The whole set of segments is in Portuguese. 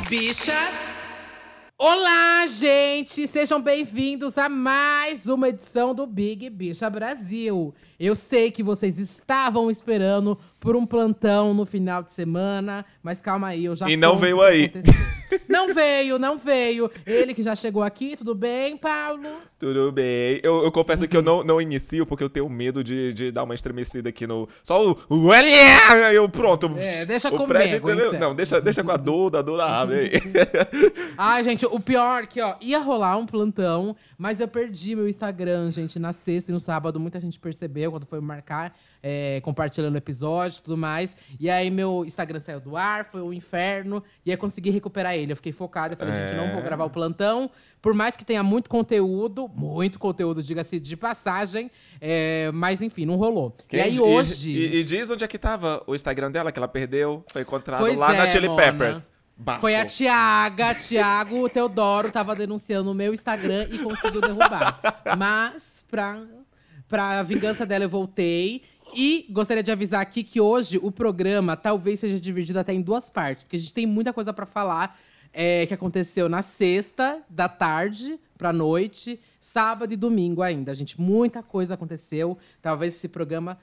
bichas? Olá, gente! Sejam bem-vindos a mais uma edição do Big Bicha Brasil. Eu sei que vocês estavam esperando por um plantão no final de semana, mas calma aí, eu já E não veio aí. Não veio, não veio. Ele que já chegou aqui, tudo bem, Paulo? Tudo bem. Eu, eu confesso que eu Uhum. não, não inicio porque eu tenho medo de, de dar uma estremecida aqui no. Só o. eu pronto. É, deixa o comigo, entendeu? então. Não, deixa, deixa com a Duda, a Duda abre aí. Ai, gente, o pior que, ó, ia rolar um plantão, mas eu perdi meu Instagram, gente, na sexta e no sábado. Muita gente percebeu quando foi marcar, é, compartilhando o episódio e tudo mais. E aí meu Instagram saiu do ar, foi um inferno. E aí consegui recuperar ele. Eu fiquei focada, eu falei, gente, não vou É. gravar o plantão. Por mais que tenha muito conteúdo, muito conteúdo, diga-se de passagem. é, mas enfim, não rolou. e aí Quem- hoje. E, e diz onde é que tava o Instagram dela, que ela perdeu. Foi encontrado Pois lá na é, Chili Mona. Peppers. Bafo. Foi a Tiaga, Tiago Teodoro tava denunciando o meu Instagram e conseguiu derrubar. Mas, pra, pra vingança dela, eu voltei. E gostaria de avisar aqui que hoje o programa talvez seja dividido até em duas partes, porque a gente tem muita coisa pra falar é, que aconteceu na sexta, da tarde pra noite, sábado e domingo ainda. Gente, muita coisa aconteceu. Talvez esse programa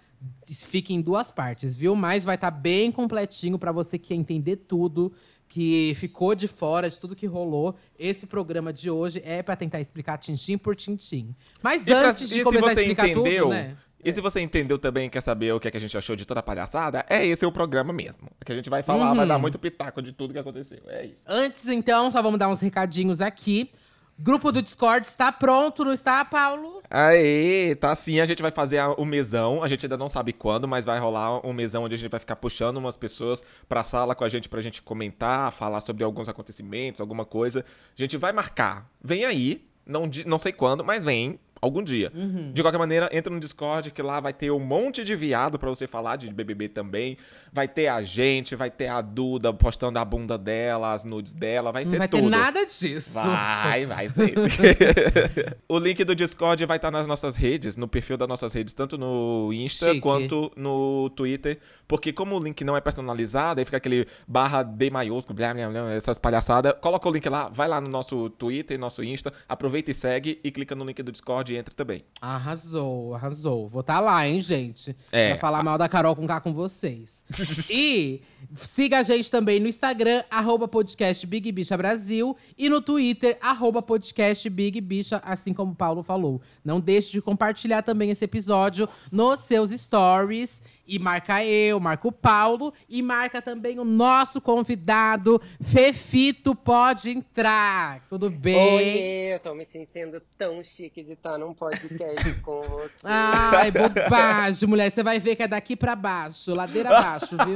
fique em duas partes, viu? Mas vai estar bem completinho pra você que quer entender tudo, que ficou de fora de tudo que rolou. Esse programa de hoje é pra tentar explicar tintim por tintim. Mas E, pra- antes e de começar a explicar entendeu, tudo, né? E se você entendeu também e quer saber o que, é que a gente achou de toda a palhaçada, é esse o programa mesmo. Que a gente vai falar, Uhum. vai dar muito pitaco de tudo que aconteceu. É isso. Antes, então, só vamos dar uns recadinhos aqui. Grupo do Discord está pronto, não está, Paulo? Aê, tá sim, a gente vai fazer a- o mesão, a gente ainda não sabe quando, mas vai rolar um mesão onde a gente vai ficar puxando umas pessoas pra sala com a gente pra gente comentar, falar sobre alguns acontecimentos, alguma coisa. A gente vai marcar. Vem aí, não, não sei quando, mas vem algum dia. De qualquer maneira, entra no Discord que lá vai ter um monte de viado pra você falar de BBB também. Vai ter a gente, vai ter a Duda postando a bunda dela, as nudes dela, vai Não ser vai tudo. ter nada disso. Vai, vai ser. o link do Discord vai estar nas nossas redes, no perfil das nossas redes, tanto no Insta Chique. quanto no Twitter. Porque como o link não é personalizado, aí fica aquele barra D maiúsculo, blá, blá, blá, essas palhaçadas. Coloca o link lá, vai lá no nosso Twitter, nosso Insta, aproveita e segue e clica no link do Discord entra também. Arrasou, arrasou. Vou estar lá, hein, gente? É. Pra falar mal da Carol com K com vocês. e siga a gente também no Instagram, arroba podcast Big Bicha Brasil. E no Twitter, arroba podcast Big Bicha, assim como o Paulo falou. Não deixe de compartilhar também esse episódio nos seus stories. E marca eu, marca o Paulo. E marca também o nosso convidado, Fefito. Pode entrar. Tudo bem? Oi, eu tô me sentindo tão chique de estar num podcast com você. Ai, bobagem, mulher. Você vai ver que é daqui pra baixo, ladeira abaixo, viu?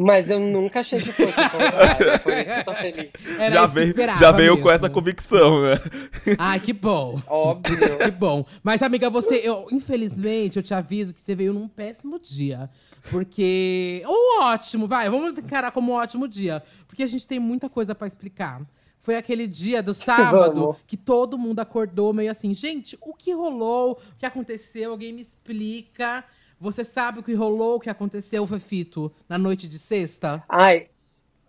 Mas eu nunca achei que fosse contrário, por isso que eu tô feliz. Era já isso que eu veio, esperava já veio com essa convicção, né? Ai, que bom. Óbvio. Que bom. Mas, amiga, você, eu, infelizmente, eu te aviso que você veio num péssimo dia. Porque. Ou ótimo, vai, vamos encarar como um ótimo dia. Porque a gente tem muita coisa pra explicar. Foi aquele dia do sábado Vamos. que todo mundo acordou meio assim, gente, o que rolou? O que aconteceu? Alguém me explica. Você sabe o que rolou, o que aconteceu, Fefito, na noite de sexta? Ai,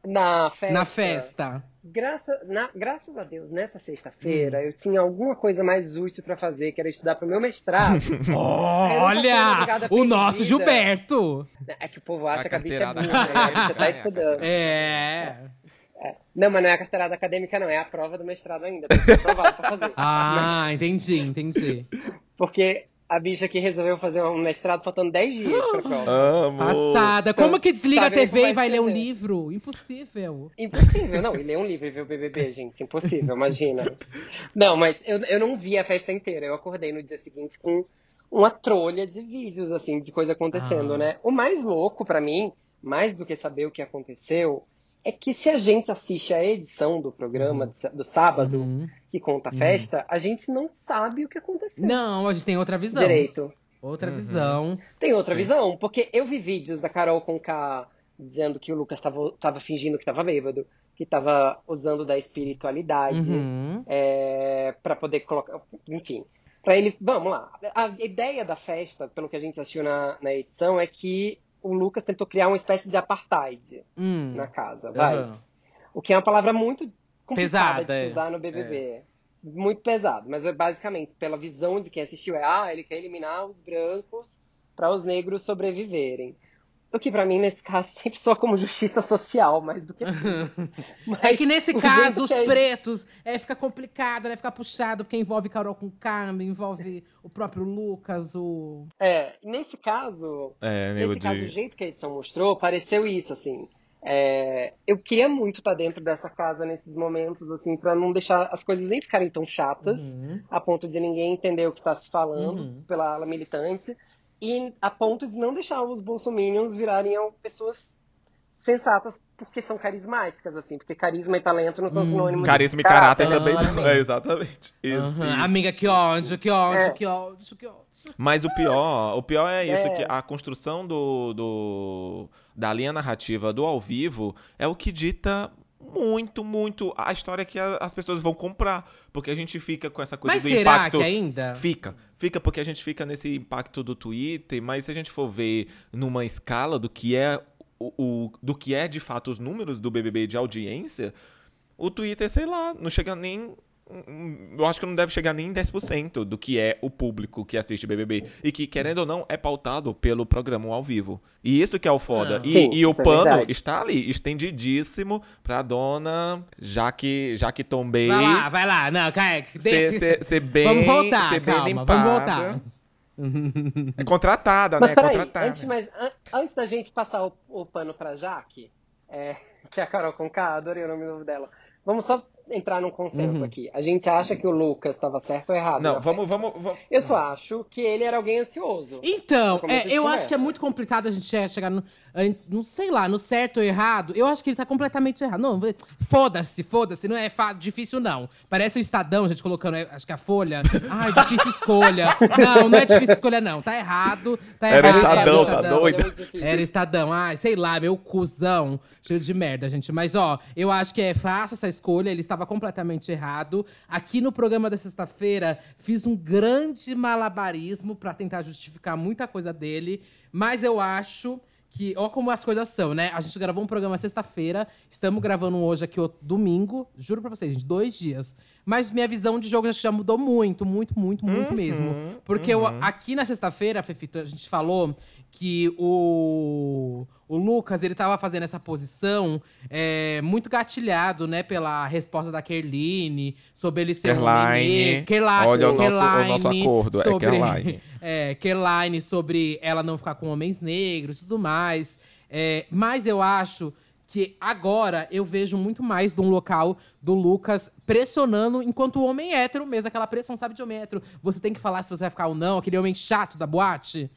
na festa. Na festa. Graça, na- graças a Deus, nessa Hum. sexta-feira, eu tinha alguma coisa mais útil pra fazer, que era estudar pro meu mestrado. Olha! O nosso. Gilberto! é que o povo acha A que a bicha é burra, né? A bicha tá acadêmica. estudando. É. Não, mas não é a carteirada acadêmica, não. É a prova do mestrado ainda. Tem que ser aprovado pra fazer. Ah, entendi, entendi. Porque a bicha aqui resolveu fazer um mestrado faltando 10 dias pra prova. Amo. Passada. Como que desliga a Tá vendo TV e vai ler um livro? Impossível. Impossível, não. E ler um livro e ver o BBB, gente. Impossível, imagina. Não, mas eu, eu não vi a festa inteira. Eu acordei no dia seguinte com uma trolha de vídeos, assim, de coisa acontecendo, Ah. né? O mais louco pra mim, mais do que saber o que aconteceu, é que se a gente assiste a edição do programa sá- do sábado, Uhum. que conta a festa, a gente não sabe o que aconteceu Não, a gente tem outra visão. direito. Outra visão. Tem outra visão, porque eu vi vídeos da Carol com K dizendo que o Lucas tava, tava fingindo que tava bêbado, que tava usando da espiritualidade Uhum. é, para poder colocar. Enfim. Pra ele. Vamos lá. A ideia da festa, pelo que a gente assistiu na, na edição, é que o Lucas tentou criar uma espécie de apartheid Hum. na casa. Vai. Aham. O que é uma palavra muito complicada Pesada, de é. usar no BBB. Muito pesado, mas é basicamente, pela visão de quem assistiu, é ah, ele quer eliminar os brancos para os negros sobreviverem. O que pra mim, nesse caso, sempre soa como justiça social, mais do que. Mas É que nesse caso, os é- pretos, é, fica complicado, né? Fica puxado, porque envolve Carol com Carmen, envolve o próprio Lucas, o. É, nesse caso, É, nesse caso, de. o jeito que a edição mostrou, pareceu isso, assim. É, eu queria muito estar dentro dessa casa nesses momentos, assim, pra não deixar as coisas nem ficarem tão chatas, Uhum. a ponto de ninguém entender o que tá se falando Uhum. pela ala militante, e a ponto de não deixar os bolsominions virarem pessoas sensatas porque são carismáticas, assim, porque carisma e talento não são Hum. sinônimos Carisma de e caráter também. Aham. É, exatamente. Isso, Aham. isso. Amiga, que ódio, que ódio, É. que ódio, que ódio. Mas o pior, o pior é isso, É. que a construção do, do- da linha narrativa do ao vivo é o que dita muito, muito a história que a- as pessoas vão comprar. Porque a gente fica com essa coisa Mas do será impacto. que ainda? Fica. Fica porque a gente fica nesse impacto do Twitter, mas se a gente for ver numa escala do que é o, o- do que é de fato os números do BBB de audiência, o Twitter, sei lá, não chega nem eu acho que não deve chegar nem em 10% do que é o público que assiste BBB. E que, querendo ou não, é pautado pelo programa ao vivo. E isso que é o foda. Ah. E, Sim, e o é pano verdade. está ali, estendidíssimo pra dona Jaque, Jaque Tombei Vai lá, vai lá. Não, cara. ser, ser, ser bem, Vamos voltar, ser bem calma, limpada. vamos voltar. É contratada, Mas né? É peraí, contratada. antes, mas, an- antes da gente passar o, o pano pra Jaque, é, que é a Carol Conká, adorei o nome novo dela. Vamos só entrar num consenso Uhum. aqui. A gente acha que o Lucas estava certo ou errado? Não, na vamos, vamos, vamos. Eu só acho que ele era alguém ansioso. Então, é, eu conversa. acho que é muito complicado a gente che- chegar no, não sei lá, no certo ou errado. Eu acho que ele tá completamente errado. Não, foda-se, foda-se, não é difícil não. Parece o Estadão, a gente colocando, é, acho que a Folha. Ai, difícil escolha. Não, não é difícil escolha não. Tá errado, tá Era o errado. Estadão, o tá doido? É muito difícil. Era Estadão. Ai, sei lá, meu cuzão. Cheio de merda, gente. Mas, ó, eu acho que é fácil essa escolha. Ele estava completamente errado. Aqui no programa da sexta-feira, fiz um grande malabarismo pra tentar justificar muita coisa dele. Mas eu acho que, ó, como as coisas são, né? A gente gravou um programa sexta-feira. Estamos gravando hoje aqui o domingo. Juro pra vocês, gente, dois dias. Mas minha visão de jogo já mudou muito, muito, muito, muito mesmo. Porque eu- aqui na sexta-feira, Fefito, a gente falou que o, o Lucas, ele tava fazendo essa posição é, muito gatilhado, né? Pela resposta da Kerline, sobre ele ser um Kerline. nenê. Kerla- Olha o nosso- o Kerline nosso acordo, é sobre, Kerline. é, Kerline sobre ela não ficar com homens negros e tudo mais. É, mas eu acho que agora eu vejo muito mais de um local do Lucas pressionando enquanto homem hétero mesmo, aquela pressão, sabe, de homem hétero. Você tem que falar se você vai ficar ou não, aquele homem chato da boate.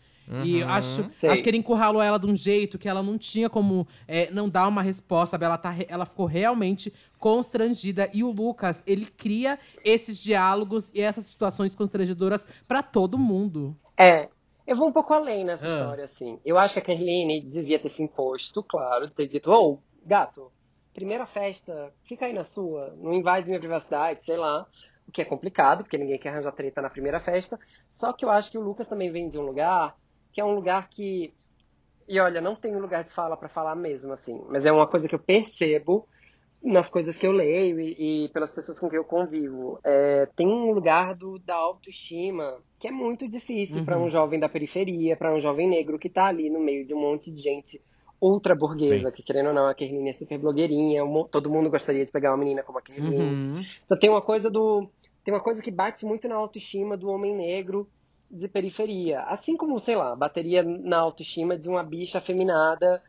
E eu acho, Sei. acho que ele encurralou ela de um jeito que ela não tinha como é, não dar uma resposta. Ela, tá, ela ficou realmente constrangida. E o Lucas, ele cria esses diálogos e essas situações constrangedoras pra todo mundo. É, eu vou um pouco além nessa Ah. história, assim. Eu acho que a Kerline devia ter se imposto, claro, ter dito, ô, gato, primeira festa, fica aí na sua, não invade minha privacidade, sei lá. O que é complicado, porque ninguém quer arranjar treta na primeira festa. Só que eu acho que o Lucas também vem de um lugar que é um lugar que. E olha, não tem um lugar de fala pra falar mesmo, assim. Mas é uma coisa que eu percebo nas coisas que eu leio e, e pelas pessoas com quem eu convivo. É, tem um lugar do, da autoestima que é muito difícil pra um jovem da periferia, pra um jovem negro que tá ali no meio de um monte de gente ultra burguesa, Sim. que querendo ou não, a Kerline é super blogueirinha, todo mundo gostaria de pegar uma menina como a Kerline. Uhum. Então tem uma coisa do. Tem uma coisa que bate muito na autoestima do homem negro de periferia. Assim como, sei lá, bateria na autoestima de uma bicha afeminada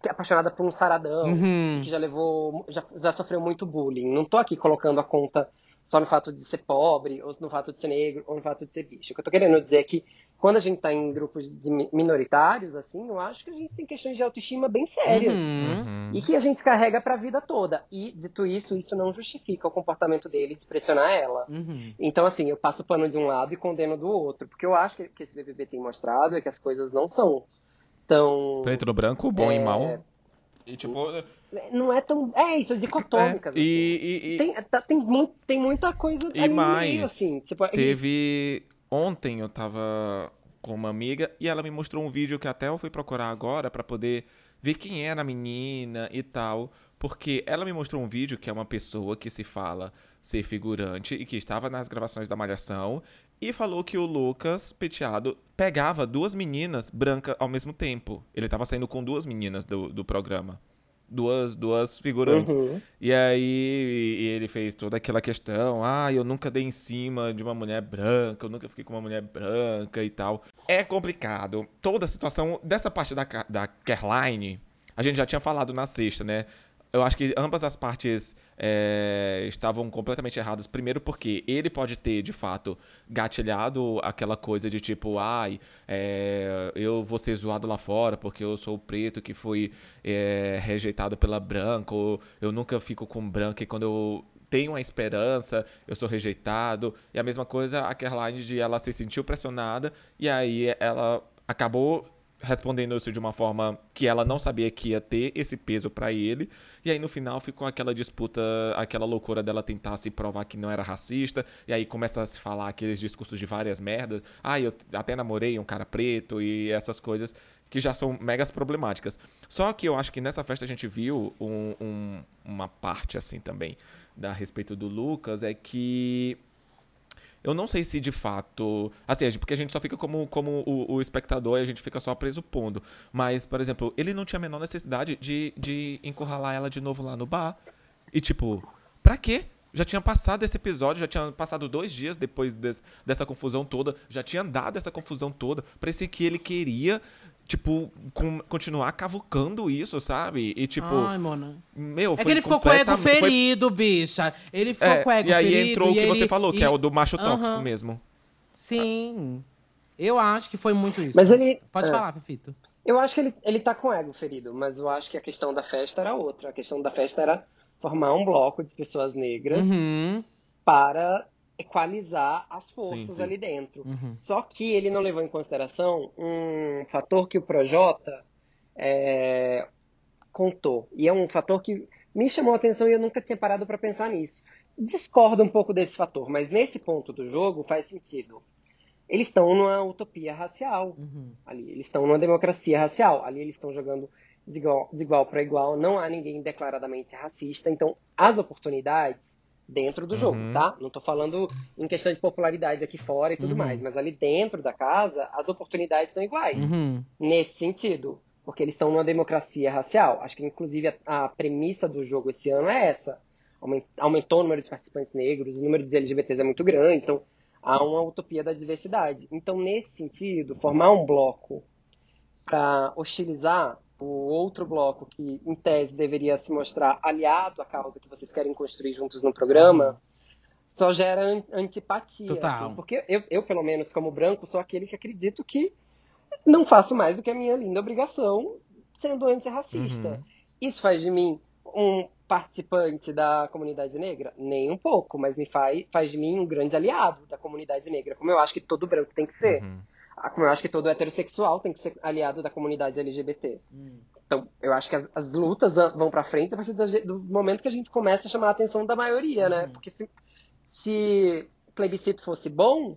que é apaixonada por um saradão, Uhum. que já levou. Já, já sofreu muito bullying. Não tô aqui colocando a conta só no fato de ser pobre, ou no fato de ser negro, ou no fato de ser bicho. O que eu tô querendo dizer é que quando a gente tá em grupos minoritários, assim, eu acho que a gente tem questões de autoestima bem sérias. Uhum. E que a gente carrega pra vida toda. E, dito isso, isso não justifica o comportamento dele de pressionar ela. Uhum. Então, assim, eu passo o pano de um lado e condeno do outro. Porque eu acho que, que esse BBB tem mostrado é que as coisas não são tão. Preto no branco, bom É. e mal. E tipo. Não é tão. É isso, dicotômicas. e, e- e- assim. Tem, tá- tem, mu- tem muita coisa E mais, meio, assim. Tipo, Teve. Ontem eu tava com uma amiga e ela me mostrou um vídeo que até eu fui procurar agora pra poder ver quem era a menina e tal. Porque ela me mostrou um vídeo que é uma pessoa que se fala ser figurante e que estava nas gravações da Malhação e falou que o Lucas Penteado pegava duas meninas brancas ao mesmo tempo. Ele estava saindo com duas meninas do, do programa. Duas, duas figurantes. Uhum. E aí e ele fez toda aquela questão. Ah, eu nunca dei em cima de uma mulher branca, eu nunca fiquei com uma mulher branca e tal. É complicado. Toda a situação dessa parte da, da Caroline, a gente já tinha falado na sexta, né? Eu acho que ambas as partes é, estavam completamente erradas. Primeiro, porque ele pode ter, de fato, gatilhado aquela coisa de tipo, ai, é, eu vou ser zoado lá fora porque eu sou o preto que foi é, rejeitado pela branca, ou eu nunca fico com branca e quando eu tenho a esperança, eu sou rejeitado. E a mesma coisa a Caroline de ela se sentiu pressionada e aí ela acabou respondendo isso de uma forma que ela não sabia que ia ter esse peso pra ele. E aí no final ficou aquela disputa, aquela loucura dela tentar se provar que não era racista. E aí começa a se falar aqueles discursos de várias merdas. Ah, eu até namorei um cara preto e essas coisas que já são megas problemáticas. Só que eu acho que nessa festa a gente viu um- um- uma parte assim também da a respeito do Lucas é que eu não sei se de fato. Assim, porque a gente só fica como, como o, o espectador e a gente fica só presupondo. Mas, por exemplo, ele não tinha a menor necessidade de, de encurralar ela de novo lá no bar. E, tipo, pra quê? Já tinha passado esse episódio, já tinha passado dois dias depois des- dessa confusão toda, já tinha dado essa confusão toda. Parecia que ele queria, tipo, com- continuar cavucando isso, sabe? E, tipo, Ai, mona. meu, É que ele ficou com o ego completamente- foi- ferido, bicha. Ele ficou É, com o ego e aí ferido. entrou o que você ele- falou, que e- é o do macho tóxico mesmo. Sim. Eu acho que foi muito isso. Mas ele. Pode é. falar, Pepito. Eu acho que ele, ele tá com o ego ferido, mas eu acho que a questão da festa era outra. A questão da festa era formar um bloco de pessoas negras Uhum. para equalizar as forças Sim, sim. ali dentro. Uhum. Só que ele não levou em consideração um fator que o Projota é, contou. E é um fator que me chamou a atenção e eu nunca tinha parado para pensar nisso. Discordo um pouco desse fator, mas nesse ponto do jogo faz sentido. Eles estão numa utopia racial Uhum. ali. Eles estão numa democracia racial. Ali eles estão jogando desigual, desigual para igual. Não há ninguém declaradamente racista. Então, as oportunidades dentro do jogo, Uhum. tá? Não tô falando em questão de popularidade aqui fora e tudo Uhum. mais, mas ali dentro da casa, as oportunidades são iguais. Uhum. Nesse sentido. Porque eles estão numa democracia racial. Acho que, inclusive, a, a premissa do jogo esse ano é essa. Aumen- Aumentou o número de participantes negros, o número de LGBTs é muito grande, então há uma utopia da diversidade. Então, nesse sentido, formar um bloco para hostilizar o outro bloco que, em tese, deveria se mostrar aliado à causa que vocês querem construir juntos no programa, só gera an- antipatia. Total. assim. porque eu, eu, pelo menos, como branco, sou aquele que acredito que não faço mais do que a minha linda obrigação sendo antirracista. Uhum. Isso faz de mim um participante da comunidade negra? Nem um pouco, mas me faz, faz de mim um grande aliado da comunidade negra, como eu acho que todo branco tem que ser. Uhum. Ah, Como eu acho que todo heterossexual tem que ser aliado da comunidade LGBT. Hum. Então, eu acho que as, as lutas vão pra frente a partir do, do momento que a gente começa a chamar a atenção da maioria, né? Uhum. Porque se, se plebiscito fosse bom,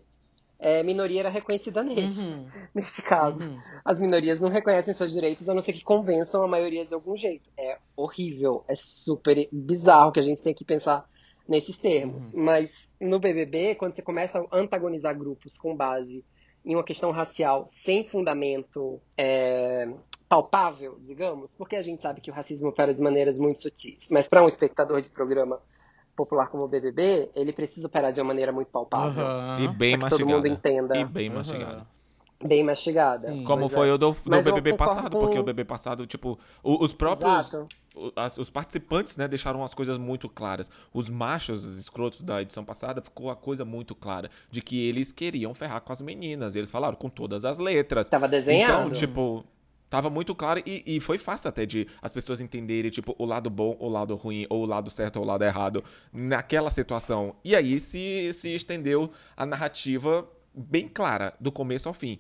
é, minoria era reconhecida neles, Uhum. nesse caso. Uhum. As minorias não reconhecem seus direitos, a não ser que convençam a maioria de algum jeito. É horrível, é super bizarro que a gente tem que pensar nesses termos. Mas no BBB, quando você começa a antagonizar grupos com base em uma questão racial sem fundamento é, palpável, digamos, porque a gente sabe que o racismo opera de maneiras muito sutis, mas para um espectador de programa popular como o BBB, ele precisa operar de uma maneira muito palpável. Aham. E bem que todo mundo mastigada. entenda. E bem mastigada. Bem mastigada. Sim. Como foi é. o do, do BBB passado, com- porque o BBB passado, tipo, os próprios. Exato. o- as- os participantes, né, deixaram as coisas muito claras. Os machos os escrotos da edição passada ficou a coisa muito clara de que eles queriam ferrar com as meninas. Eles falaram com todas as letras. Tava desenhado. Então, tipo, tava muito claro e, e foi fácil até de as pessoas entenderem, tipo, o lado bom, o lado ruim, ou o lado certo ou o lado errado naquela situação. E aí se, se estendeu a narrativa bem clara, do começo ao fim.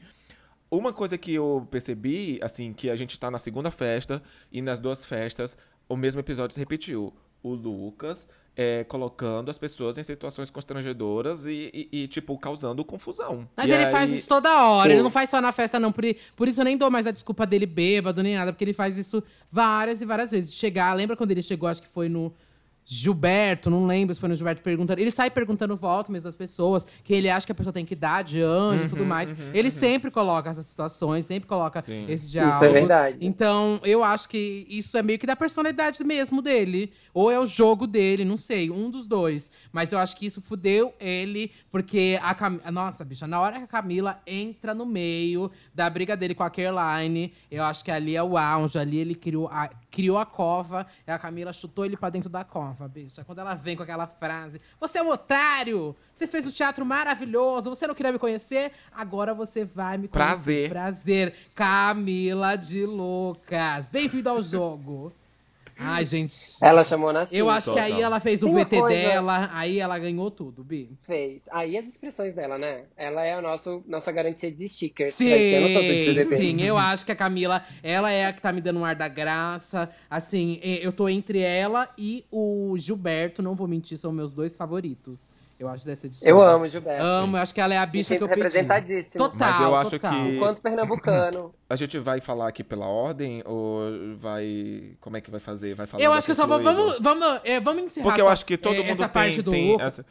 Uma coisa que eu percebi, assim, que a gente tá na segunda festa e nas duas festas o mesmo episódio se repetiu. O Lucas é, colocando as pessoas em situações constrangedoras e, e, e, tipo, causando confusão. Mas E ele aí- faz isso toda hora, ele Sim. não faz só na festa, não. Por, por isso eu nem dou mais a desculpa dele bêbado nem nada, porque ele faz isso várias e várias vezes. Chegar, lembra quando ele chegou, acho que foi no Gilberto, não lembro se foi no Gilberto perguntando. Ele sai perguntando voto mesmo das pessoas, que ele acha que a pessoa tem que dar de anjo e tudo mais. ele sempre coloca essas situações, sempre coloca Sim. esses diálogos. é verdade. Então, eu acho que isso é meio que da personalidade mesmo dele. Ou é o jogo dele, não sei, um dos dois. Mas eu acho que isso fudeu ele, porque a Camila. Nossa, bicha, na hora que a Camila entra no meio da briga dele com a Caroline, eu acho que ali é o auge. Ali ele criou a, criou a cova e a Camila chutou ele pra dentro da cova, bicha. Quando ela vem com aquela frase: Você é um otário! Você fez o teatro maravilhoso, você não queria me conhecer, agora você vai me conhecer. Prazer. Prazer. Camila de Lucas. Bem-vindo ao jogo. Ai, gente. Ela chamou na Eu acho que aí ela fez o Tem VT coisa- dela, aí ela ganhou tudo, Bi. fez. Aí as expressões dela, né? Ela é a nosso, nossa garantia de stickers. todo Sim, sim, eu acho que a Camila, ela é a que tá me dando um ar da graça. Assim, eu tô entre ela e o Gilberto, não vou mentir, são meus dois favoritos. Eu acho dessa edição. Eu amo, Gilberto. Amo, eu acho que ela é a bicha que eu representadíssimo. Total, Mas eu acho total. que- Enquanto pernambucano. A gente vai falar aqui pela ordem ou vai. Como é que vai fazer? Vai falar Eu acho que eu só vou. Vamos, vamos, eh, vamos encerrar Porque eu só, acho que todo eh, mundo essa tem, parte do tem Lucas. essa-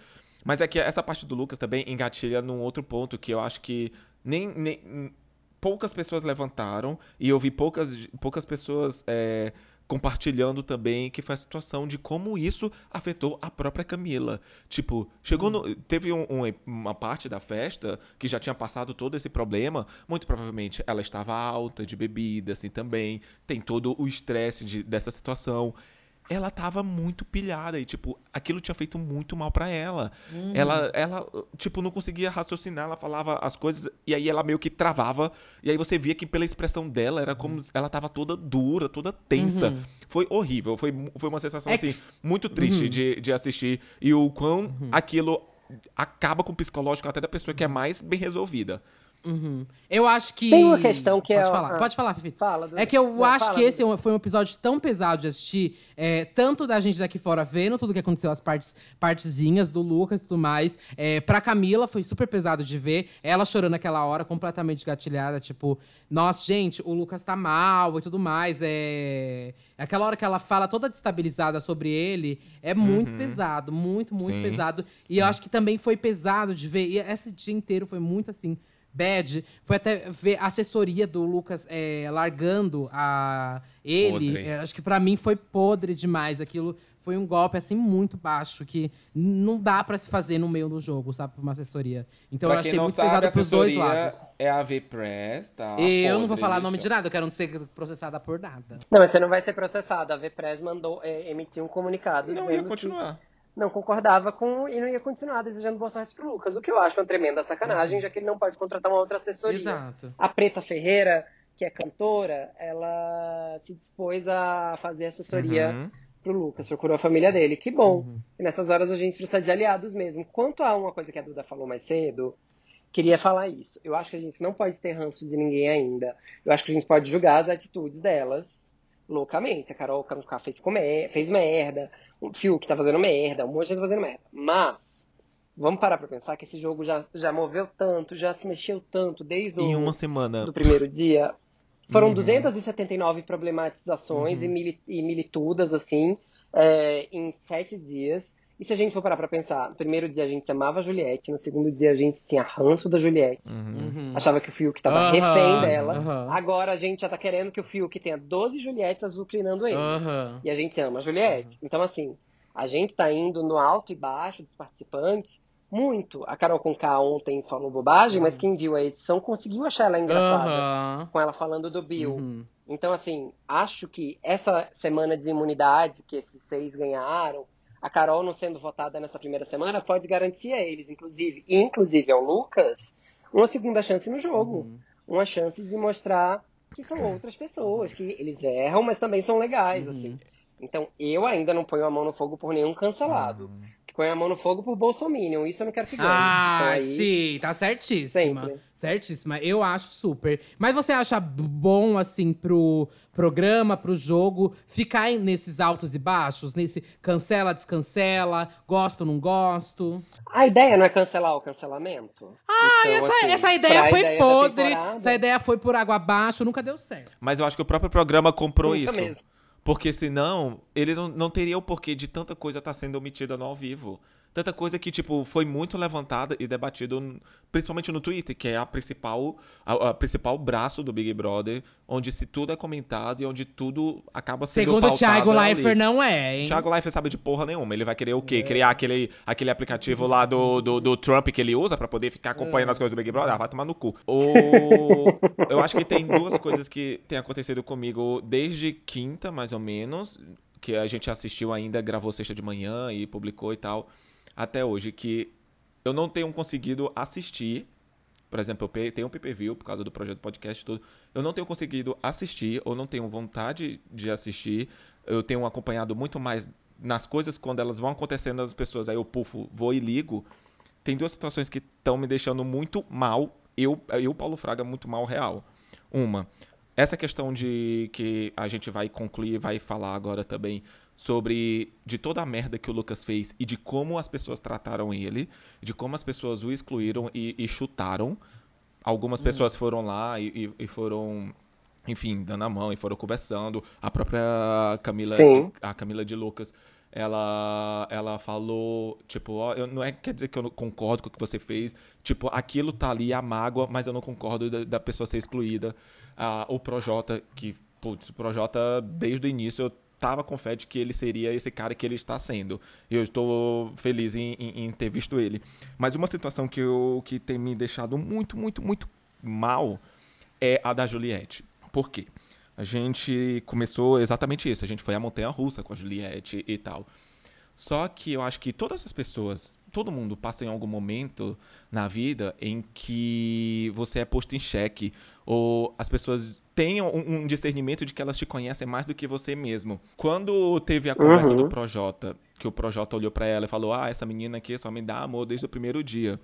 Mas é que essa parte do Lucas também engatilha num outro ponto que eu acho que nem, nem- poucas pessoas levantaram e eu vi poucas, poucas pessoas é, compartilhando também que foi a situação de como isso afetou a própria Camila. Tipo, chegou no, teve um- um- uma parte da festa que já tinha passado todo esse problema, muito provavelmente ela estava alta de bebida assim também, tem todo o estresse de- dessa situação ela tava muito pilhada e, tipo, aquilo tinha feito muito mal pra ela. Ela, ela, tipo, não conseguia raciocinar, ela falava as coisas e aí ela meio que travava. E aí você via que pela expressão dela era como se ela tava toda dura, toda tensa. Foi horrível, foi, foi uma sensação, É que- assim, muito triste de, de assistir. E o quão aquilo acaba com o psicológico até da pessoa que é mais bem resolvida. Uhum. Eu acho que. Tem uma questão que pode é- Falar. ah, Pode falar, Fifi. fala. É que eu Não, acho fala, que esse foi um episódio tão pesado de assistir, é, tanto da gente daqui fora vendo tudo que aconteceu, as partes, partezinhas do Lucas e tudo mais. É, pra Camila foi super pesado de ver. Ela chorando naquela hora, completamente gatilhada, tipo, nossa, gente, o Lucas tá mal e tudo mais. É. Aquela hora que ela fala toda destabilizada sobre ele, é muito pesado, muito, muito Sim, pesado. E eu acho que também foi pesado de ver. E esse dia inteiro foi muito assim. Bad. Foi até ver a assessoria do Lucas é, largando a ele. Podre. É, acho que pra mim foi podre demais. Aquilo foi um golpe assim muito baixo que não dá pra se fazer no meio do jogo, sabe, pra uma assessoria. Então eu Pra achei quem não muito sabe, pesado pros dois lados. É a V-Press, tá? eu não vou Podre, falar nome bicho. de nada, eu quero não ser processada por nada. Não, mas você não vai ser processada. A VPRES mandou, é, emitiu um comunicado Não, ia continuar. que não concordava com e não ia continuar desejando boa sorte pro Lucas. O que eu acho uma tremenda sacanagem, já que ele não pode contratar uma outra assessoria. Exato. A Preta Ferreira, que é cantora, ela se dispôs a fazer assessoria Uhum. pro Lucas, procurou a família dele. Que bom. E nessas horas a gente precisa de aliados mesmo. Quanto a uma coisa que a Duda falou mais cedo, queria falar isso. Eu acho que a gente não pode ter ranço de ninguém ainda. Eu acho que a gente pode julgar as atitudes delas loucamente. A Carol Conká fez, comer, fez merda, o Fiuk tá fazendo merda, um monte de gente tá fazendo merda. Mas, vamos parar pra pensar que esse jogo já, já moveu tanto, já se mexeu tanto desde o Em uma semana. do primeiro dia. Foram Uhum. 279 problematizações e, mili- e militudas, assim, é, em sete dias. E se a gente for parar pra pensar, no primeiro dia a gente amava a Juliette, no segundo dia a gente tinha ranço da Juliette. Uhum. Achava que o Fiuk tava Aham, refém dela. aham. Agora a gente já tá querendo que o Fiuk tenha 12 Juliettes azucrinando ele. E a gente ama a Juliette. Então, assim, a gente tá indo no alto e baixo dos participantes muito. A Carol Conká ontem falou bobagem, mas quem viu a edição conseguiu achar ela engraçada. Com ela falando do Bill. Uhum. Então, assim, acho que essa semana de imunidade que esses seis ganharam, a Carol não sendo votada nessa primeira semana, pode garantir a eles, inclusive, e inclusive ao Lucas, uma segunda chance no jogo. Uhum. Uma chance de mostrar que são outras pessoas, que eles erram, mas também são legais, Uhum. assim. Então, eu ainda não ponho a mão no fogo por nenhum cancelado. Põe a mão no fogo por Bolsominion. Isso eu não quero que ganhe. Ah, então, aí, sim, tá certíssima. Sempre. Certíssima. Eu acho super. Mas você acha bom, assim, pro programa, pro jogo, ficar nesses altos e baixos? Nesse cancela, descancela, gosto, não gosto? A ideia não é cancelar o cancelamento? Ah, Então, essa, assim, essa ideia foi ideia podre. Essa ideia foi por água abaixo, nunca deu certo. Mas eu acho que o próprio programa comprou Nunca isso. mesmo. Porque senão, ele não, não teria o porquê de tanta coisa estar sendo omitida no ao vivo. Tanta coisa que, tipo, foi muito levantada e debatido, principalmente no Twitter, que é a principal, a, a principal braço do Big Brother, onde se tudo é comentado e onde tudo acaba sendo Segundo o pautado Thiago ali. Leifert, não é, hein? Thiago Leifert sabe de porra nenhuma. Ele vai querer o quê? Criar aquele, aquele aplicativo lá do, do, do Trump que ele usa pra poder ficar acompanhando as coisas do Big Brother? Ah, vai tomar no cu. O... Eu acho que tem duas coisas que têm acontecido comigo desde quinta, mais ou menos, que a gente assistiu ainda, gravou sexta de manhã e publicou e tal, até hoje, que eu não tenho conseguido assistir. Por exemplo, eu tenho um PPV por causa do projeto podcast e tudo. Eu não tenho conseguido assistir, ou não tenho vontade de assistir. Eu tenho acompanhado muito mais nas coisas quando elas vão acontecendo as pessoas. Aí eu pufo, vou e ligo. Tem duas situações que estão me deixando muito mal. Eu, eu, Paulo Fraga, muito mal real. Uma, essa questão de que a gente vai concluir, vai falar agora também sobre de toda a merda que o Lucas fez e de como as pessoas trataram ele, de como as pessoas o excluíram e, e chutaram. Algumas pessoas foram lá e, e- e foram, enfim, dando a mão e foram conversando. A própria Camila, Sim. a Camila de Lucas, ela, ela falou, tipo, ó, eu, não é quer dizer que eu não concordo com o que você fez, tipo, aquilo tá ali, a mágoa, mas eu não concordo da, da pessoa ser excluída. Ah, o Projota, que, putz, o Projota, desde o início, eu tava com fé de que ele seria esse cara que ele está sendo. Eu estou feliz em, em- em ter visto ele. Mas uma situação que, eu, que tem me deixado muito, muito, muito mal é a da Juliette. Por quê? A gente começou exatamente isso. A gente foi à montanha russa com a Juliette e tal. Só que eu acho que todas as pessoas, todo mundo passa em algum momento na vida em que você é posto em xeque. Ou as pessoas tenham um, discernimento de que elas te conhecem mais do que você mesmo. Quando teve a conversa Uhum. do Projota, que o Projota olhou pra ela e falou: Ah, essa menina aqui só me dá amor desde o primeiro dia.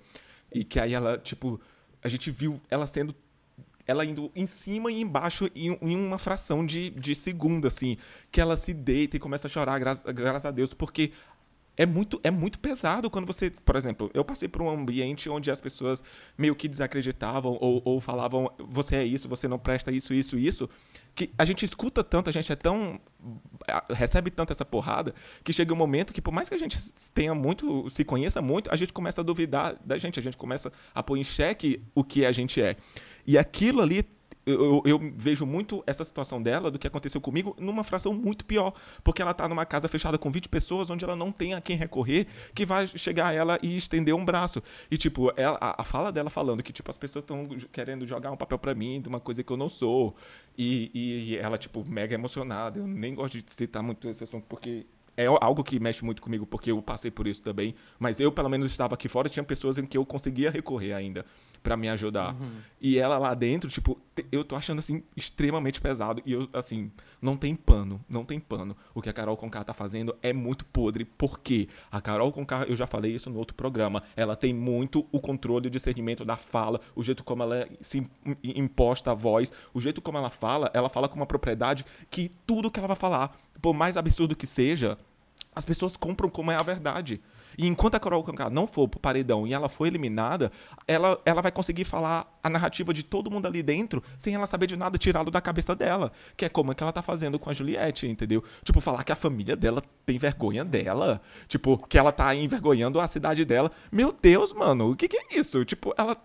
E que aí ela, tipo, a gente viu ela sendo ela indo em cima e embaixo em, em uma fração de, de segundo, assim. Que ela se deita e começa a chorar, graças, graças a Deus, porque é muito, é muito pesado quando você. Por exemplo, eu passei por um ambiente onde as pessoas meio que desacreditavam ou, ou falavam: você é isso, você não presta isso, isso, isso. Que a gente escuta tanto, a gente é tão. recebe tanto essa porrada, que chega um momento que, por mais que a gente tenha muito, se conheça muito, a gente começa a duvidar da gente, a gente começa a pôr em xeque o que a gente é. E aquilo ali eu, eu- vejo muito essa situação dela do que aconteceu comigo numa fração muito pior. Porque ela tá numa casa fechada com 20 pessoas onde ela não tem a quem recorrer que vai chegar a ela e estender um braço. E, tipo, ela- a, a fala dela falando que, tipo, as pessoas estão querendo jogar um papel pra mim de uma coisa que eu não sou. E, e ela, tipo, mega emocionada. Eu nem gosto de citar muito esse assunto porque. É algo que mexe muito comigo, porque eu passei por isso também. Mas eu, pelo menos, estava aqui fora e tinha pessoas em que eu conseguia recorrer ainda pra me ajudar. E ela lá dentro, tipo, eu tô achando assim extremamente pesado e eu assim, não tem pano, não tem pano. O que a Carol Conká tá fazendo é muito podre, porque a Carol Conká, eu já falei isso no outro programa, ela tem muito o controle e o discernimento da fala, o jeito como ela se im- imposta a voz, o jeito como ela fala, ela fala com uma propriedade que tudo que ela vai falar, por mais absurdo que seja, as pessoas compram como é a verdade. E enquanto a Carol Conká não for pro paredão e ela for eliminada, ela, ela vai conseguir falar a narrativa de todo mundo ali dentro sem ela saber de nada tirado da cabeça dela. Que é como é que ela tá fazendo com a Juliette, entendeu? Tipo, falar que a família dela tem vergonha dela. Tipo, que ela tá envergonhando a cidade dela. Meu Deus, mano, o que, que é isso? Tipo, ela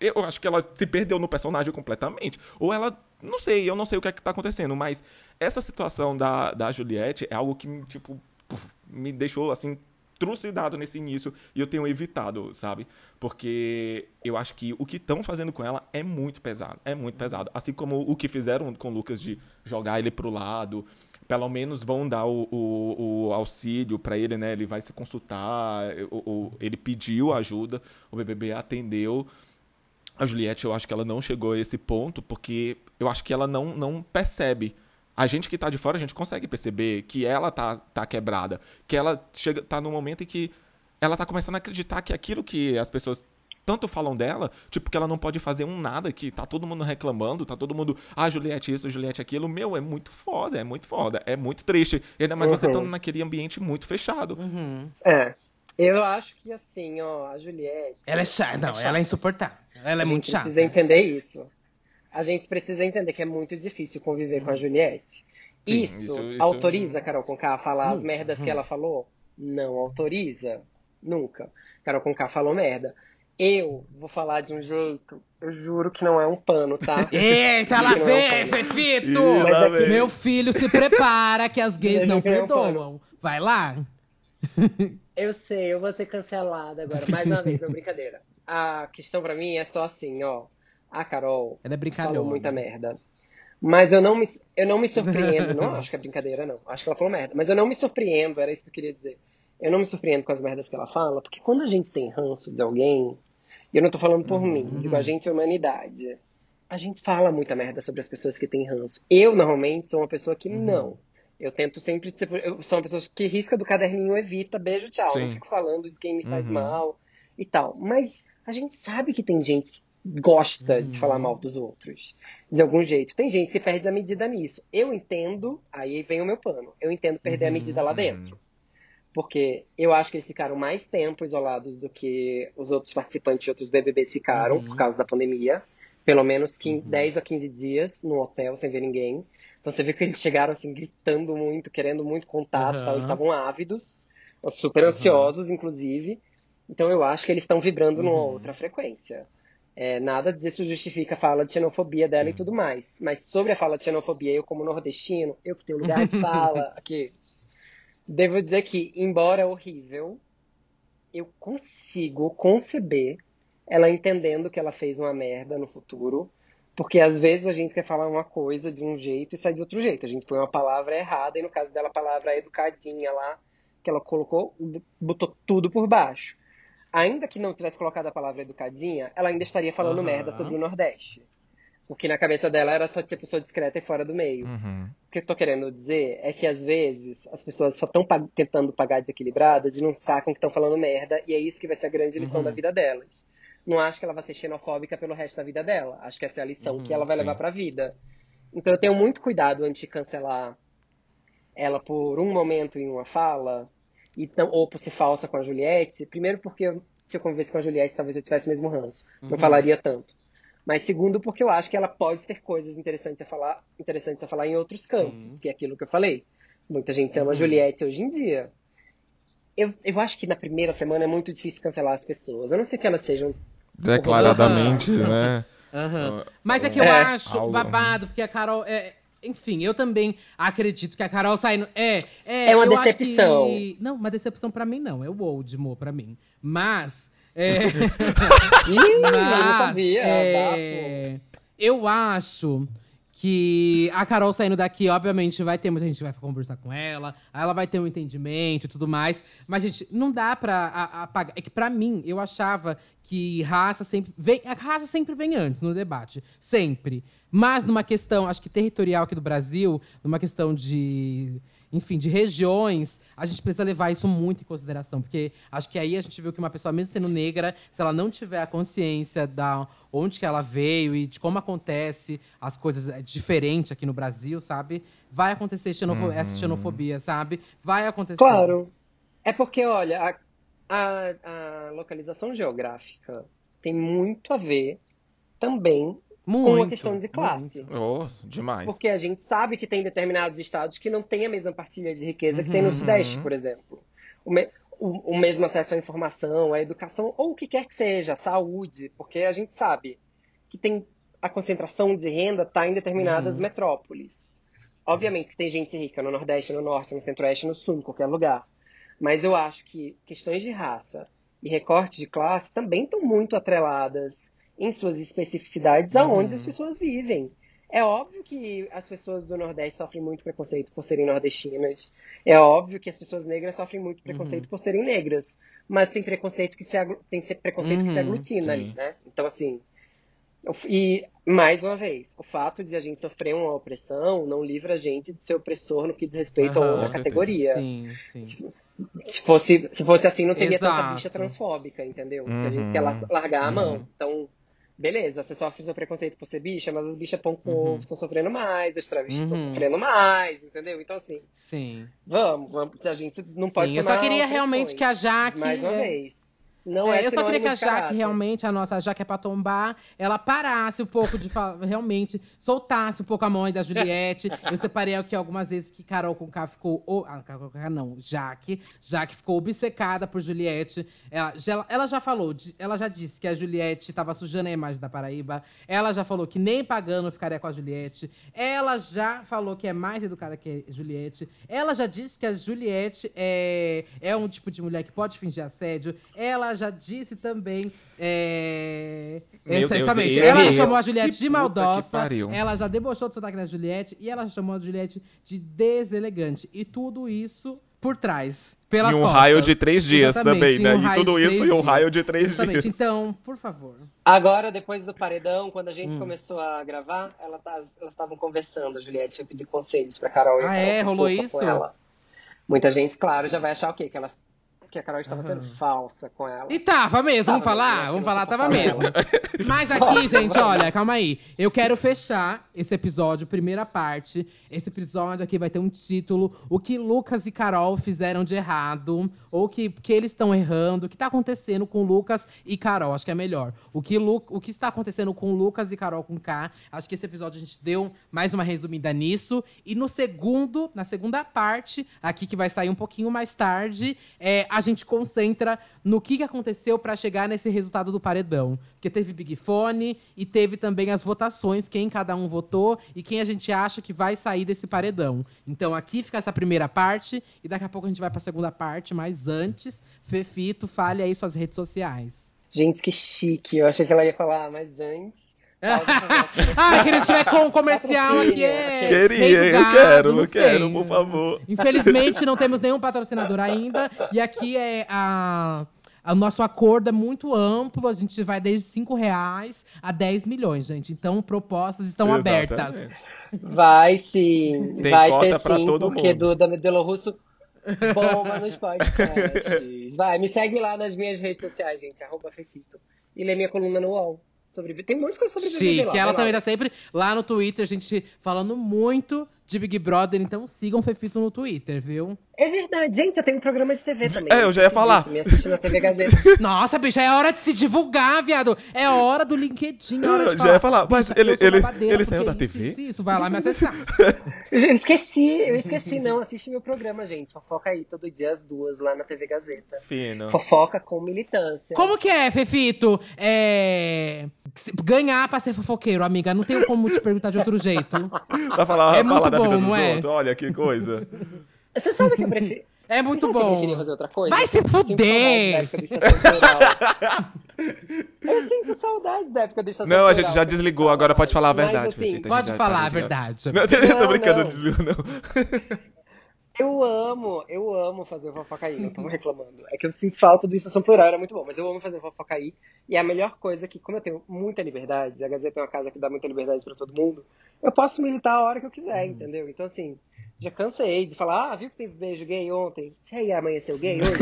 eu acho que ela se perdeu no personagem completamente. Ou ela. Não sei, eu não sei o que é que tá acontecendo, mas essa situação da, da Juliette é algo que, tipo, me deixou assim. Trucidado nesse início e eu tenho evitado, sabe? Porque eu acho que o que estão fazendo com ela é muito pesado. É muito pesado. Assim como o que fizeram com o Lucas de jogar ele pro lado, pelo menos vão dar o, o- o auxílio para ele, né? Ele vai se consultar, o- ele pediu ajuda, o BBB atendeu. A Juliette, eu acho que ela não chegou a esse ponto, porque eu acho que ela não, não percebe. A gente que tá de fora, a gente consegue perceber que ela tá, tá quebrada. Que ela chega, tá num momento em que ela tá começando a acreditar que aquilo que as pessoas tanto falam dela, tipo, que ela não pode fazer um nada, que tá todo mundo reclamando, tá todo mundo, ah, Juliette isso, Juliette aquilo. Meu, é muito foda, é muito foda, é muito triste. Ainda mais uhum. você estando naquele ambiente muito fechado. Uhum. É. Eu acho que assim, ó, a Juliette. Ela é chata, não, é chata. ela é insuportável. Ela é muito chata. A gente precisa entender isso. A gente precisa entender que é muito difícil conviver com a Juliette. Sim, isso, isso, isso, autoriza a Carol Conká a falar as merdas que ela falou? Não autoriza. Nunca. Carol Conká falou merda. Eu vou falar de um jeito, eu juro que não é um pano, tá? Eita, lá vem, é um Fefito! É Meu filho, se prepara que as gays não perdoam. Vai lá. Eu sei, eu vou ser cancelada agora. Mais uma vez, não, brincadeira. A questão para mim é só assim, ó. A Carol Ela é falou muita merda. Mas eu não me, eu não me surpreendo. não acho que é brincadeira, não. Acho que ela falou merda. Mas eu não me surpreendo, era isso que eu queria dizer. Eu não me surpreendo com as merdas que ela fala, porque quando a gente tem ranço de alguém, e eu não tô falando por uhum. mim, digo a gente é humanidade, a gente fala muita merda sobre as pessoas que têm ranço. Eu, normalmente, sou uma pessoa que uhum. não. Eu tento sempre. Eu sou uma pessoa que risca do caderninho, evita, beijo, tchau. Sim. Não fico falando de quem me faz uhum. mal e tal. Mas a gente sabe que tem gente que gosta uhum. de falar mal dos outros. De algum jeito. Tem gente que perde a medida nisso. Eu entendo, aí vem o meu pano. Eu entendo perder uhum. a medida lá dentro. Porque eu acho que eles ficaram mais tempo isolados do que os outros participantes de outros BBBs ficaram, por uhum. causa da pandemia. Pelo menos 15, 10 a 15 dias no hotel sem ver ninguém. Então você vê que eles chegaram assim, gritando muito, querendo muito contato, uhum. eles estavam ávidos, super ansiosos, uhum. inclusive. Então eu acho que eles estão vibrando uhum. numa outra frequência. É, nada disso justifica a fala de xenofobia dela Sim. e tudo mais. Mas sobre a fala de xenofobia, eu como nordestino, eu que tenho lugar de fala aqui, devo dizer que, embora horrível, eu consigo conceber ela entendendo que ela fez uma merda no futuro porque às vezes a gente quer falar uma coisa de um jeito e sai de outro jeito. A gente põe uma palavra errada e no caso dela a palavra educadinha lá, que ela colocou, botou tudo por baixo. Ainda que não tivesse colocado a palavra educadinha, ela ainda estaria falando uhum. merda sobre o Nordeste. O que na cabeça dela era só de ser pessoa discreta e fora do meio. Uhum. O que eu tô querendo dizer é que às vezes as pessoas só estão tentando pagar desequilibradas e não sacam que estão falando merda, e é isso que vai ser a grande lição uhum. da vida delas não acho que ela vai ser xenofóbica pelo resto da vida dela. Acho que essa é a lição uhum, que ela vai sim. levar para a vida. Então eu tenho muito cuidado antes de cancelar ela por um momento em uma fala, então, ou por ser falsa com a Juliette. Primeiro porque se eu convivesse com a Juliette, talvez eu tivesse o mesmo ranço. Uhum. Não falaria tanto. Mas segundo, porque eu acho que ela pode ter coisas interessantes a falar, interessantes a falar em outros campos, Sim. que é aquilo que eu falei. Muita gente ama uhum. Juliette hoje em dia. Eu, eu acho que na primeira semana é muito difícil cancelar as pessoas. A não ser que elas sejam Declaradamente, uhum. né? Uhum. Mas é que eu é, acho babado, porque a Carol. É, enfim, eu também acredito que a Carol saindo. É, é, é uma decepção. Que... Não, uma decepção pra mim não. É o Oldmo pra mim. Mas. É... Ih, mas, não sabia. É... Eu acho que a Carol saindo daqui, obviamente, vai ter muita gente que vai conversar com ela, ela vai ter um entendimento e tudo mais. Mas, gente, não dá pra apagar. É que, pra mim, eu achava que raça sempre. Vem, a raça sempre vem antes no debate. Sempre. Mas numa questão, acho que territorial aqui do Brasil, numa questão de enfim, de regiões, a gente precisa levar isso muito em consideração, porque acho que aí a gente viu que uma pessoa, mesmo sendo negra, se ela não tiver a consciência da onde que ela veio e de como acontece as coisas é, diferente aqui no Brasil, sabe? Vai acontecer xenofo uhum. essa xenofobia, sabe? Vai acontecer. Claro. É porque, olha, a, a, a localização geográfica tem muito a ver também muito, com uma questão de classe. Oh, demais. Porque a gente sabe que tem determinados estados que não têm a mesma partilha de riqueza que tem no uhum. Sudeste, por exemplo. O, me, o, o, mesmo acesso à informação, à educação, ou o que quer que seja, saúde, porque a gente sabe que tem a concentração de renda está em determinadas uhum. metrópoles. Obviamente que tem gente rica no Nordeste, no Norte, no Centro-Oeste, no Sul, em qualquer lugar. Mas eu acho que questões de raça e recorte de classe também estão muito atreladas em suas especificidades aonde uhum. as pessoas vivem. É óbvio que as pessoas do Nordeste sofrem muito preconceito por serem nordestinas. É óbvio que as pessoas negras sofrem muito preconceito uhum. por serem negras. Mas tem preconceito que se, tem preconceito uhum, que se uhum. aglutina ali, né? Então, assim. E, mais uma vez, o fato de a gente sofrer uma opressão não livra a gente de ser opressor no que diz respeito uhum, a outra categoria. Sim, sim. Se fosse, se fosse assim, não teria tanta Exato. bicha transfóbica, entendeu? Porque a Uhum. gente quer la- largar a Uhum. mão. Então, beleza, você sofre seu preconceito por ser bicha, mas as bichas pão com Uhum. estão sofrendo mais, as travestis estão Uhum. sofrendo mais, entendeu? Então, assim, Sim. vamos, vamos a gente não pode Sim, eu só queria realmente que a Jaque. Mais uma vez. Não é, É, eu só queria que a Jaque caráter. realmente, a nossa Jaque é pra tombar, ela parasse um pouco de falar, realmente, soltasse um pouco a mão aí da Juliette. Eu separei aqui algumas vezes que Carol com K ficou. Ah, Carol com K não, Jaque. Jaque ficou obcecada por Juliette. Ela já, ela já falou, ela já disse que a Juliette tava sujando a imagem da Paraíba. Ela já falou que nem pagando ficaria com a Juliette. Ela já falou que é mais educada que a Juliette. Ela já disse que a Juliette é, é um tipo de mulher que pode fingir assédio. Ela já disse também. É, exatamente. ela esse chamou a Juliette de maldosa. Ela já debochou do sotaque da Juliette e ela já chamou a Juliette de deselegante. E tudo isso por trás. Pelas E um costas. raio de três dias Exatamente, também, né? um E tudo isso em um raio de três Exatamente. dias. Então, por favor. Agora, depois do paredão, quando a Hum. gente começou a gravar, ela tá- elas estavam conversando, a Juliette foi pedir conselhos pra Carol. e a Ah, é? Rolou isso? ela. Muita gente, claro, já vai achar o quê? Que, elas, que a Carol estava sendo falsa com ela. E tava mesmo, vamos Tava, falar? né? Vamos falar, tava mesmo. Mas aqui, gente, olha, calma aí. Eu quero fechar esse episódio, primeira parte. Esse episódio aqui vai ter um título: O que Lucas e Carol fizeram de errado. Ou que, que eles estão errando. O que tá acontecendo com Lucas e Carol? Acho que é melhor. O que, Lu, o que está acontecendo com Lucas e Carol com K. Acho que esse episódio a gente deu mais uma resumida nisso. E no segundo, na segunda parte, aqui que vai sair um pouquinho mais tarde, é, a gente concentra no que, que aconteceu para chegar nesse resultado do paredão. Porque teve Big Fone e teve também as votações, quem cada um votou e quem a gente acha que vai sair desse paredão. Então aqui fica essa primeira parte e daqui a pouco a gente vai para a segunda parte, mas antes, Fefito, fale aí suas redes sociais. Gente, que chique. Eu achei que ela ia falar, mas antes. Ah, queria tiver com um comercial aqui. É, Queria, eu gado, quero, não eu quero, por favor. Infelizmente, não temos nenhum patrocinador ainda. E aqui é a. O nosso acordo é muito amplo, a gente vai desde 5 reais a 10 milhões, gente. Então, propostas estão Exatamente. abertas. Vai sim. Tem vai cota ter pra sim, todo porque mundo. Duda Medelo Russo bomba nos podcasts. Vai, me segue lá nas minhas redes sociais, gente. Arroba Fefito. E lê minha coluna no UOL. Sobre... Tem muitas coisas sobre BBB Chique. lá, Ela vai também lá. tá sempre lá no Twitter, a gente falando muito de Big Brother. Então, sigam o Fefito no Twitter, viu? É verdade, gente, eu tenho um programa de TV também. É, eu já ia Esqueci falar. Me assiste na TV Gazeta. Nossa, bicha, é hora de se divulgar, viado. É hora do LinkedIn, é hora de Eu falar. já ia falar, mas ele- ele- ele saiu da isso, TV? Isso, isso, vai lá me acessar. Eu esqueci, eu esqueci, não. Assiste meu programa, gente. Fofoca aí todo dia às duas lá na TV Gazeta. Fino. Fofoca com militância. Como que é, Fefito? É... Ganhar pra ser fofoqueiro, amiga. Não tenho como te perguntar de outro jeito. Vai falar, É falar muito da vida bom, dos não é? outros. Olha que coisa. Você sabe que eu prefiro. É muito Você sabe que Eu queria bom. fazer outra coisa. Vai se fuder! Eu sinto saudades da época do Estação Não, a gente já desligou, agora pode falar a verdade, Mas, assim, Fefita, a Pode já falar tá a verdade. Não, eu tô brincando, não. não desligou, não. Eu amo, eu amo fazer Fofocaí, não tô reclamando. É que eu sinto falta do Estação Plural, era muito bom, mas eu amo fazer Fofocaí. E a melhor coisa é que, como eu tenho muita liberdade, a Gazeta é uma casa que dá muita liberdade pra todo mundo, eu posso militar a hora que eu quiser, entendeu? Então, assim, já cansei de falar, ah, viu que teve beijo gay ontem? Você aí amanheceu gay hoje?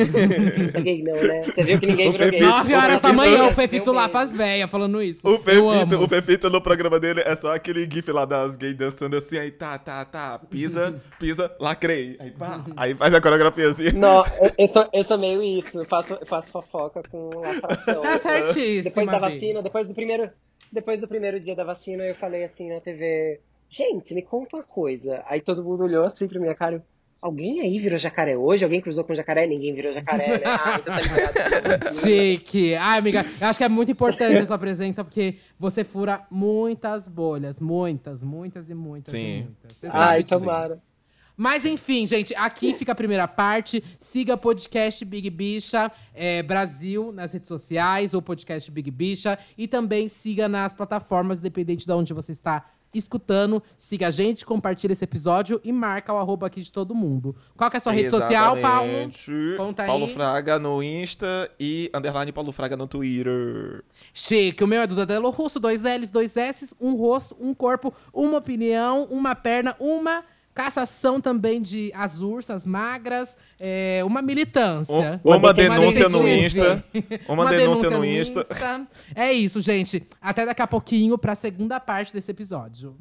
Não tá gay não, né? Você viu que ninguém virou gay. Fefito- Nove horas da manhã, o Fefito lá pras véias falando isso. O Fefito, o Fefito no programa dele é só aquele gif lá das gays dançando assim, aí tá, tá, tá, pisa, pisa, lacrei. Aí pá, aí faz a coreografia assim. Não, eu, eu sou, eu sou meio isso, eu faço, eu faço fofoca com lacração. Tá certíssimo. Depois da vacina, depois do primeiro, depois do primeiro dia da vacina, eu falei assim na TV, gente, me conta uma coisa. Aí todo mundo olhou assim pra minha cara, alguém aí virou jacaré hoje? Alguém cruzou com jacaré? Ninguém virou jacaré, né? Ah, então tá ligado. Chique. Ai, amiga, eu acho que é muito importante a sua presença, porque você fura muitas bolhas. Muitas, muitas e muitas Sim. e muitas. Você sabe Ai, disso. tomara. Mas enfim, gente, aqui fica a primeira parte. Siga podcast Big Bicha é, Brasil nas redes sociais, ou podcast Big Bicha. E também siga nas plataformas, independente de onde você está escutando. Siga a gente, compartilha esse episódio e marca o arroba aqui de todo mundo. Qual que é a sua rede social, Paulo? Exatamente. Conta aí. Paulo Fraga no Insta e underline Paulo Fraga no Twitter. Chique, o meu é Duda Delo Russo, dois L's, dois S's, um rosto, um corpo, uma opinião, uma perna, uma cassação também de as ursas magras, é, uma militância. Um- uma denúncia no. Insta. Uma, denúncia, no Insta. É isso, gente. Até daqui a pouquinho pra segunda parte desse episódio.